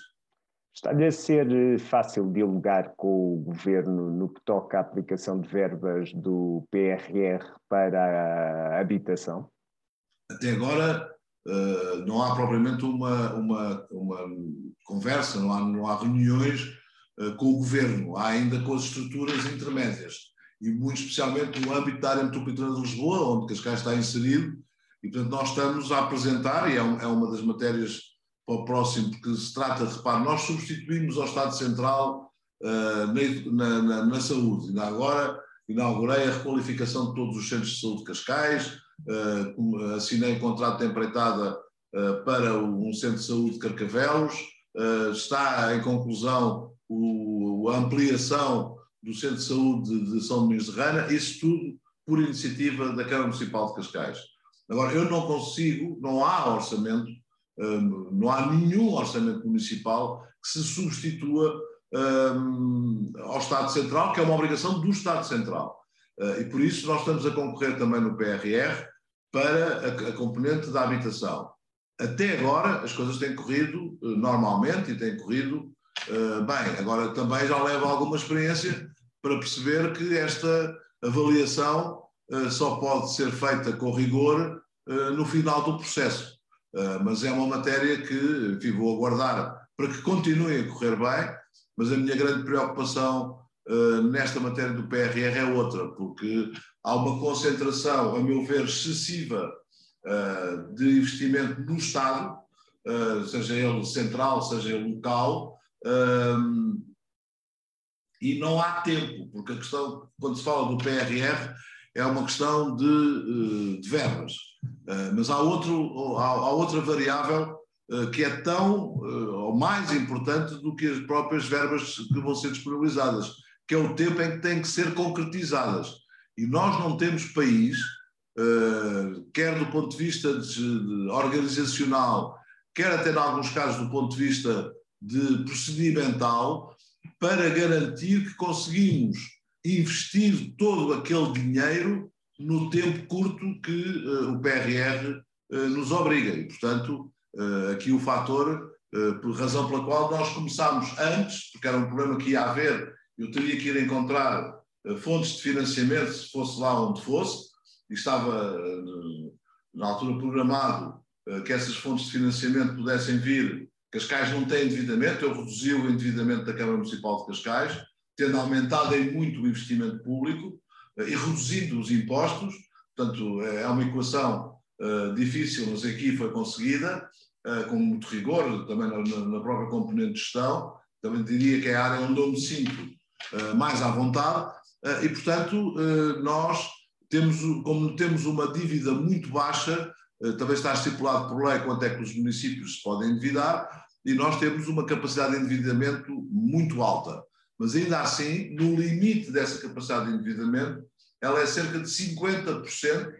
Está-lhe a ser eh, fácil dialogar com o governo no que toca à aplicação de verbas do PRR para a habitação? Até agora não há propriamente uma, uma, uma conversa, não há, não há reuniões com o governo, há ainda com as estruturas intermédias. E muito especialmente no âmbito da área metropolitana de Lisboa, onde Cascais está inserido, e portanto nós estamos a apresentar, e é, um, é uma das matérias para o próximo, porque se trata, repare, nós substituímos ao Estado Central uh, na, na, na, saúde, ainda agora inaugurei a requalificação de todos os centros de saúde de Cascais, uh, assinei um contrato de empreitada uh, para um centro de saúde de Carcavelos, está em conclusão o, a ampliação do Centro de Saúde de São Domingos de Rana, isso tudo por iniciativa da Câmara Municipal de Cascais. Agora, eu não consigo, não há orçamento, hum, não há nenhum orçamento municipal que se substitua hum, ao Estado Central, que é uma obrigação do Estado Central. Uh, e por isso nós estamos a concorrer também no PRR para a, a componente da habitação. Até agora as coisas têm corrido uh, normalmente e têm corrido uh, bem. Agora também já leva alguma experiência para perceber que esta avaliação uh, só pode ser feita com rigor uh, no final do processo. Mas é uma matéria que enfim, vou aguardar para que continue a correr bem, mas a minha grande preocupação nesta matéria do PRR é outra, porque há uma concentração, a meu ver, excessiva de investimento no Estado, seja ele central, seja ele local, e não há tempo, porque a questão, quando se fala do PRR, é uma questão de, eh, de verbas. Eh, mas há, outro, há, há outra variável eh, que é tão ou mais importante do que as próprias verbas que vão ser disponibilizadas, que é o tempo em que têm que ser concretizadas. E nós não temos país, quer do ponto de vista de, organizacional, quer até em alguns casos do ponto de vista de procedimental, para garantir que conseguimos investir todo aquele dinheiro no tempo curto que uh, o PRR uh, eh, nos obriga. E, portanto, uh, aqui o fator, por razão pela qual nós começámos antes, porque era um problema que ia haver, eu teria que ir encontrar fontes de financiamento, se fosse lá onde fosse, e estava na altura programado que essas fontes de financiamento pudessem vir Cascais não tem endividamento, eu reduzi o endividamento da Câmara Municipal de Cascais, tendo aumentado em muito o investimento público e reduzindo os impostos. Portanto, é uma equação uh, difícil, mas aqui foi conseguida, uh, com muito rigor, também na, na, própria componente de gestão. Também diria que é a área onde eu me sinto uh, mais à vontade. e, portanto, nós temos, como temos uma dívida muito baixa, também está estipulado por lei quanto é que os municípios se podem endividar, e nós temos uma capacidade de endividamento muito alta. Mas ainda assim, no limite dessa capacidade de endividamento, ela é cerca de 50%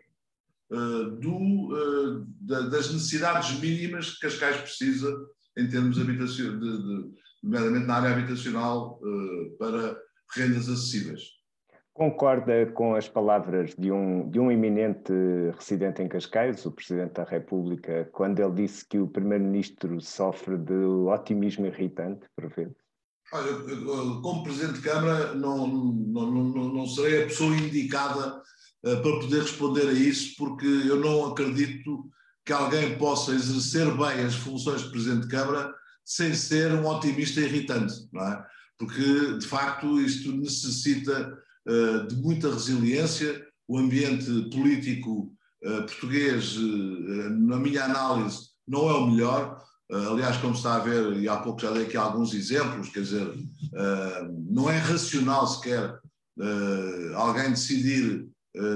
eh, do, eh, das necessidades mínimas que Cascais precisa em termos habitacionais, nomeadamente na área habitacional, eh, para rendas acessíveis. Concorda com as palavras de um, de um eminente residente em Cascais, o Presidente da República, quando ele disse que o Primeiro-Ministro sofre de otimismo irritante, por vezes? Olha, como Presidente de Câmara, não, não, não, não serei a pessoa indicada uh, para poder responder a isso, porque eu não acredito que alguém possa exercer bem as funções de Presidente de Câmara sem ser um otimista irritante, não é? Porque, de facto, isto necessita uh, de muita resiliência. O ambiente político uh, português, na minha análise, não é o melhor. Aliás, como está a ver, e há pouco já dei aqui alguns exemplos, quer dizer, não é racional sequer alguém decidir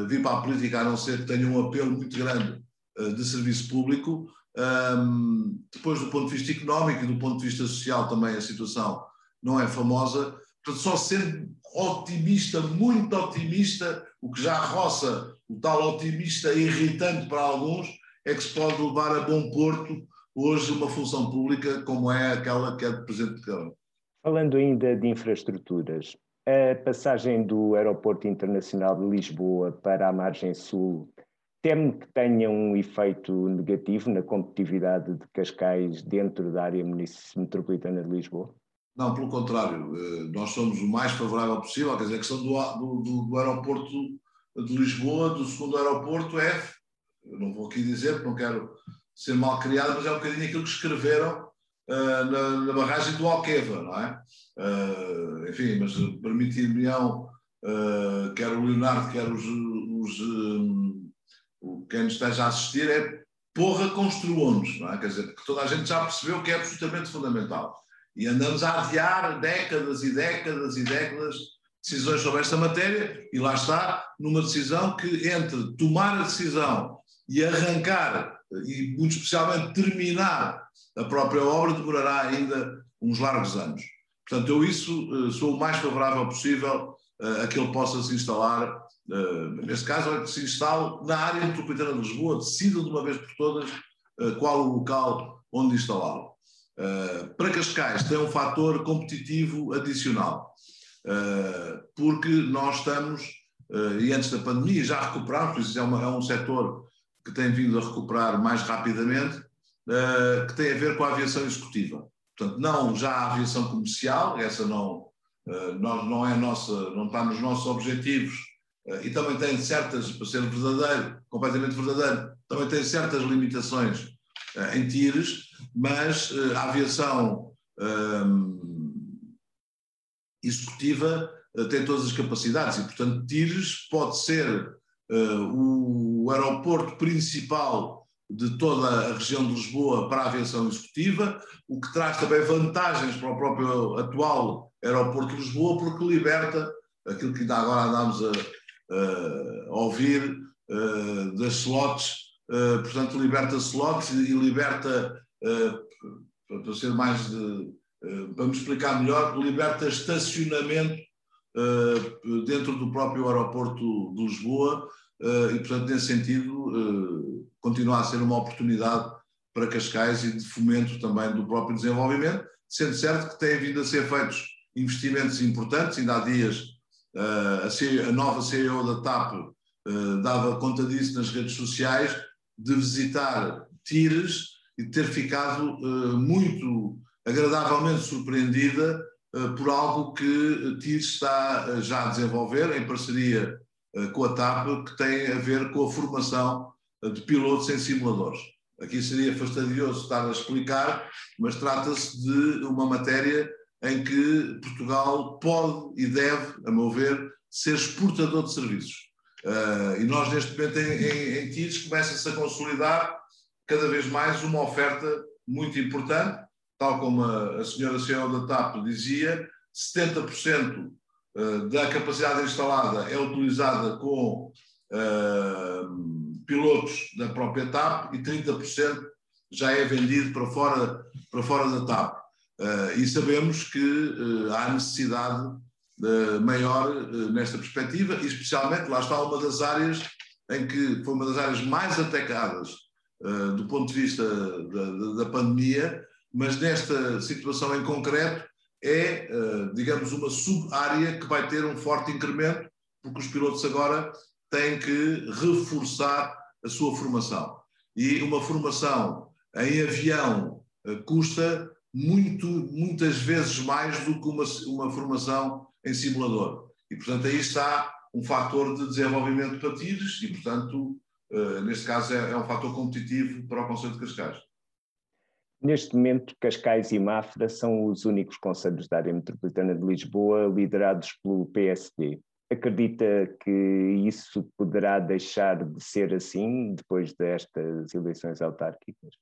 vir para a política a não ser que tenha um apelo muito grande de serviço público. Um, depois, do ponto de vista económico e do ponto de vista social, também a situação não é famosa. Só sendo otimista, muito otimista, o que já roça o tal otimista irritante para alguns, é que se pode levar a bom porto hoje uma função pública como é aquela que é de Presidente de Câmara. Falando ainda de infraestruturas, a passagem do Aeroporto Internacional de Lisboa para a margem sul teme que tenha um efeito negativo na competitividade de Cascais dentro da área metropolitana de Lisboa? Não, pelo contrário, eh, nós somos o mais favorável possível, quer dizer, a questão do, do, do aeroporto de Lisboa, do segundo aeroporto, é, não vou aqui dizer, porque não quero ser mal criado, mas é um bocadinho aquilo que escreveram uh, na, na, barragem do Alqueva, não é? Uh, enfim, mas permitir-me-ão, uh, quer o Leonardo, quer os, os um, quem nos esteja a assistir, é porra construam-nos, não é? Quer dizer, porque toda a gente já percebeu que é absolutamente fundamental. E andamos a adiar décadas e décadas e décadas decisões sobre esta matéria, e lá está, numa decisão que entre tomar a decisão e arrancar e muito especialmente terminar a própria obra demorará ainda uns largos anos. Portanto, eu isso eh, sou o mais favorável possível eh, a que ele possa se instalar, eh, neste caso, se instale na área metropolitana de Lisboa, decidam de uma vez por todas qual o local onde instalá-lo. Para Cascais tem um fator competitivo adicional, porque nós estamos, e antes da pandemia já recuperamos, isso é, uma, é um setor que tem vindo a recuperar mais rapidamente, uh, que tem a ver com a aviação executiva. Portanto, não já a aviação comercial, essa não, uh, não, é nossa, não está nos nossos objetivos, uh, e também tem certas, para ser verdadeiro, completamente verdadeiro, também tem certas limitações em tires, mas a aviação executiva tem todas as capacidades e, portanto, tires pode ser uh, o aeroporto principal de toda a região de Lisboa para a aviação executiva, o que traz também vantagens para o próprio atual aeroporto de Lisboa, porque liberta aquilo que ainda agora andámos a, a ouvir das slots, uh, portanto, liberta slots e liberta, uh, para ser mais de, para me explicar melhor, liberta estacionamento dentro do próprio aeroporto de Lisboa uh, e, portanto, nesse sentido, uh, continua a ser uma oportunidade para Cascais e de fomento também do próprio desenvolvimento, sendo certo que têm vindo a ser feitos investimentos importantes, ainda há dias uh, a, CEO, a, nova CEO da TAP dava conta disso nas redes sociais, de visitar Tires e ter ficado muito agradavelmente surpreendida por algo que Tires está já a desenvolver em parceria com a TAP que tem a ver com a formação de pilotos em simuladores. aqui seria fastidioso estar a explicar, mas trata-se de uma matéria em que Portugal pode e deve, a meu ver, ser exportador de serviços. Uh, e nós, neste momento, em, em, em TIDS, começa-se a consolidar cada vez mais uma oferta muito importante, tal como a, a senhora CEO da TAP dizia, 70% ah, da capacidade instalada é utilizada com uh, pilotos da própria TAP e 30% já é vendido para fora, para fora da TAP. Uh, e sabemos que há necessidade uh, maior uh, nesta perspectiva, e especialmente lá está uma das áreas em que foi uma das áreas mais atacadas uh, do ponto de vista da, da, pandemia, mas nesta situação em concreto é, digamos, uma sub-área que vai ter um forte incremento, porque os pilotos agora têm que reforçar a sua formação. E uma formação em avião custa muito, muitas vezes mais do que uma, uma formação em simulador. E, portanto, aí está um fator de desenvolvimento para tiros e, portanto, uh, neste caso é, é, um fator competitivo para o Conselho de Cascais. Neste momento, Cascais e Mafra são os únicos conselhos da área metropolitana de Lisboa liderados pelo PSD. Acredita que isso poderá deixar de ser assim depois destas eleições autárquicas?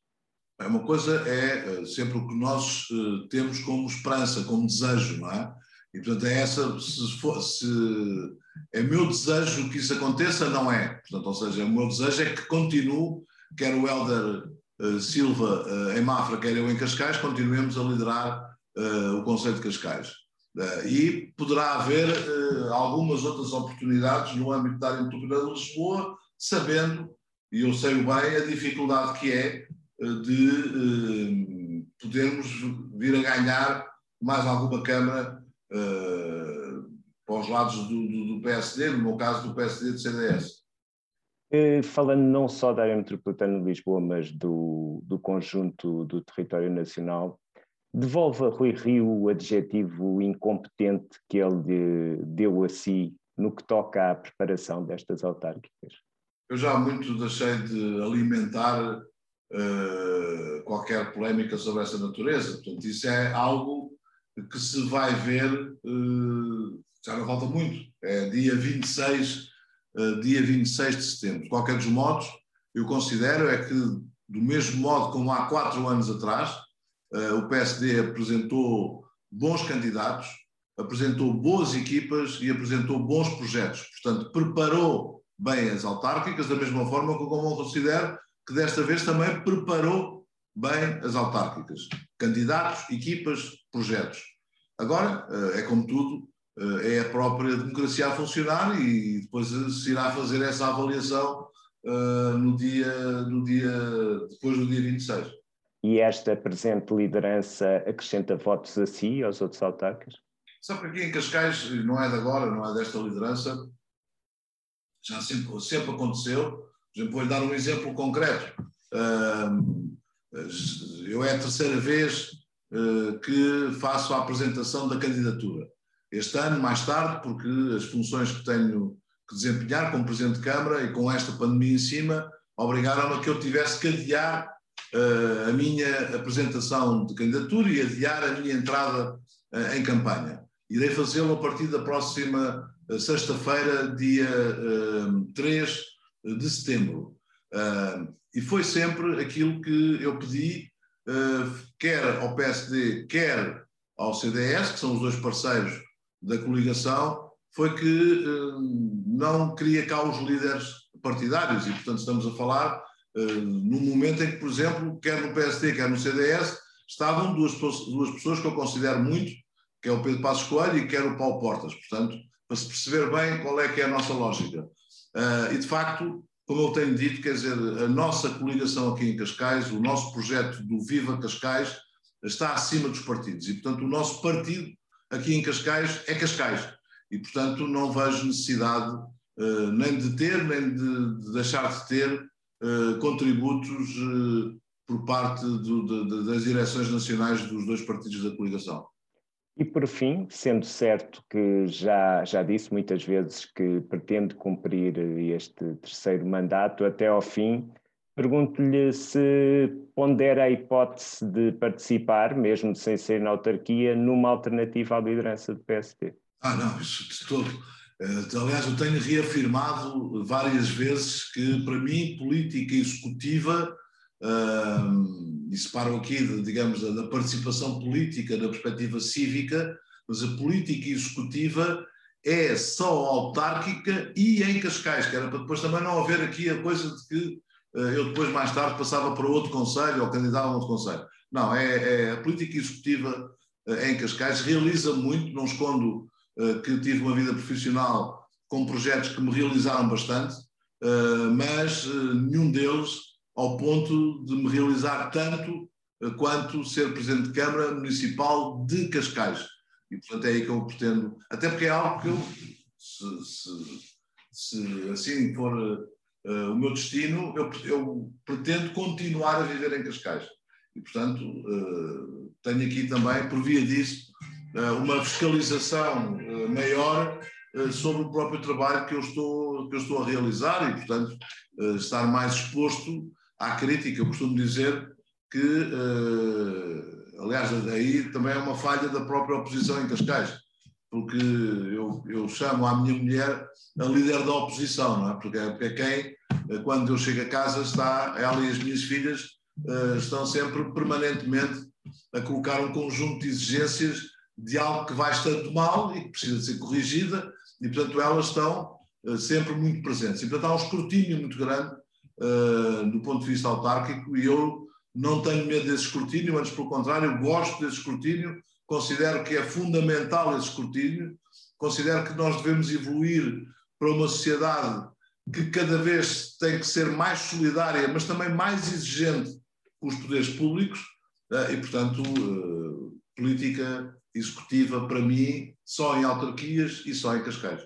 É uma coisa é eh, sempre o que nós uh, temos como esperança, como desejo, não é? E, portanto, é essa, se, é meu desejo que isso aconteça, não é. Portanto, ou seja, o meu desejo é que continue, quer o Helder uh, Silva uh, em Mafra, quer eu em Cascais, continuemos a liderar uh, o Conselho de Cascais. e poderá haver algumas outras oportunidades no âmbito da área de Lisboa, sabendo, e eu sei bem, a dificuldade que é de podermos vir a ganhar mais alguma Câmara uh, para os lados do, do, do, PSD, no meu caso do PSD de CDS. Eh, falando não só da área metropolitana de Lisboa, mas do, do conjunto do território nacional, devolve a Rui Rio o adjetivo incompetente que ele deu a si no que toca à preparação destas autárquicas? Eu já muito deixei de alimentar uh, qualquer polémica sobre essa natureza. Portanto, isso é algo que se vai ver, eh, já não falta muito, é dia 26, eh, dia 26 de setembro. De qualquer dos modos, eu considero é que, do mesmo modo como há quatro anos atrás, eh, o PSD apresentou bons candidatos, apresentou boas equipas e apresentou bons projetos. Portanto, preparou bem as autárquicas, da mesma forma como eu considero que desta vez também preparou bem as autárquicas. Candidatos, equipas, projetos. Agora, eh, é como tudo, eh, é a própria democracia a funcionar e depois se irá fazer essa avaliação eh, no dia, no dia, depois do dia 26. E esta presente liderança acrescenta votos a si, aos outros autarcas? Sabe que aqui em Cascais, não é de agora, não é desta liderança, já sempre, sempre aconteceu. Por exemplo, vou-lhe dar um exemplo concreto. Eu é a terceira vez que faço a apresentação da candidatura. Este ano, mais tarde, porque as funções que tenho que desempenhar como Presidente de Câmara e com esta pandemia em cima, obrigaram a que eu tivesse que adiar uh, a minha apresentação de candidatura e adiar a minha entrada uh, em campanha. Irei fazê-lo a partir da próxima uh, sexta-feira, dia 3 de setembro. e foi sempre aquilo que eu pedi eh, quer ao PSD, quer ao CDS, que são os dois parceiros da coligação, foi que eh, não queria cá os líderes partidários e, portanto, estamos a falar uh, num momento em que, por exemplo, quer no PSD, quer no CDS, estavam duas, duas pessoas que eu considero muito, que é o Pedro Passos Coelho e quer o Paulo Portas. Portanto, para se perceber bem qual é que é a nossa lógica. Uh, e, de facto, como eu tenho dito, quer dizer, a nossa coligação aqui em Cascais, o nosso projeto do Viva Cascais, está acima dos partidos. E, portanto, o nosso partido aqui em Cascais é Cascais. E, portanto, não vejo necessidade uh, nem de ter, nem de, de deixar de ter uh, contributos uh, por parte do, de, das direções nacionais dos dois partidos da coligação. E por fim, sendo certo que já, já disse muitas vezes que pretende cumprir este terceiro mandato até ao fim, Pergunto-lhe se pondera a hipótese de participar, mesmo sem ser na autarquia, numa alternativa à liderança do PSD. Ah, não, isso de todo. Uh, aliás, eu tenho reafirmado várias vezes que, para mim, política executiva, uh, e separo aqui, digamos, da, participação política na perspectiva cívica, mas a política executiva é só autárquica e em Cascais, que era para depois também não haver aqui a coisa de que eh, eu depois, mais tarde, passava para outro conselho ou candidato a outro conselho. Não, é, é, a política executiva eh, em Cascais realiza muito, não escondo uh, que tive uma vida profissional com projetos que me realizaram bastante, uh, mas uh, nenhum deles ao ponto de me realizar tanto quanto ser Presidente de Câmara Municipal de Cascais. E, portanto, é aí que eu pretendo, até porque é algo que eu, se, se, se assim for uh, o meu destino, eu, eu, pretendo continuar a viver em Cascais. E, portanto, uh, tenho aqui também, por via disso, uh, uma fiscalização maior sobre o próprio trabalho que eu estou, que eu estou a realizar e, portanto, estar mais exposto à crítica. Eu costumo dizer que, aliás, aí também é uma falha da própria oposição em Cascais porque eu, eu chamo a minha mulher a líder da oposição, não é? Porque é, é quem, eh, quando eu chego a casa, está, ela e as minhas filhas uh, estão sempre permanentemente a colocar um conjunto de exigências de algo que vai estando mal e que precisa ser corrigida, e portanto elas estão sempre muito presentes. E portanto há um escrutínio muito grande uh, do ponto de vista autárquico, e eu não tenho medo desse escrutínio, antes pelo contrário, gosto desse escrutínio considero que é fundamental esse escrutínio, considero que nós devemos evoluir para uma sociedade que cada vez tem que ser mais solidária, mas também mais exigente com os poderes públicos, eh, e, portanto, eh, política executiva, para mim, só em autarquias e só em Cascais.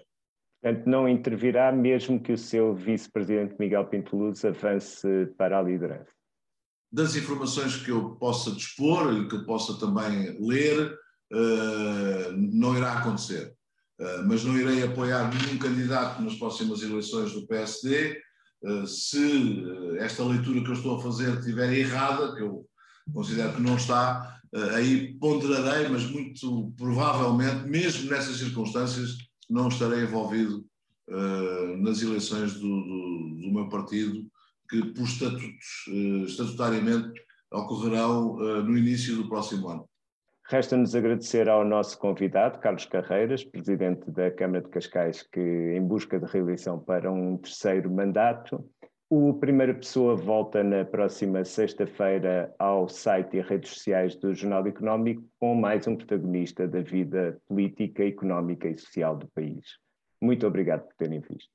Portanto, não intervirá mesmo que o seu vice-presidente Miguel Pinteluz avance para a liderança das informações que eu possa dispor e que eu possa também ler, uh, não irá acontecer. Uh, mas não irei apoiar nenhum candidato nas próximas eleições do PSD. Uh, eh, se esta leitura que eu estou a fazer estiver errada, que eu considero que não está, aí ponderarei, mas muito provavelmente, mesmo nessas circunstâncias, não estarei envolvido nas eleições do, do, do meu partido que, por estatutos, eh, estatutariamente, ocorrerão eh, no início do próximo ano. Resta-nos agradecer ao nosso convidado, Carlos Carreiras, presidente da Câmara de Cascais, que em busca de reeleição para um terceiro mandato. O Primeira Pessoa volta na próxima sexta-feira ao site e redes sociais do Jornal Económico com mais um protagonista da vida política, económica e social do país. Muito obrigado por terem visto.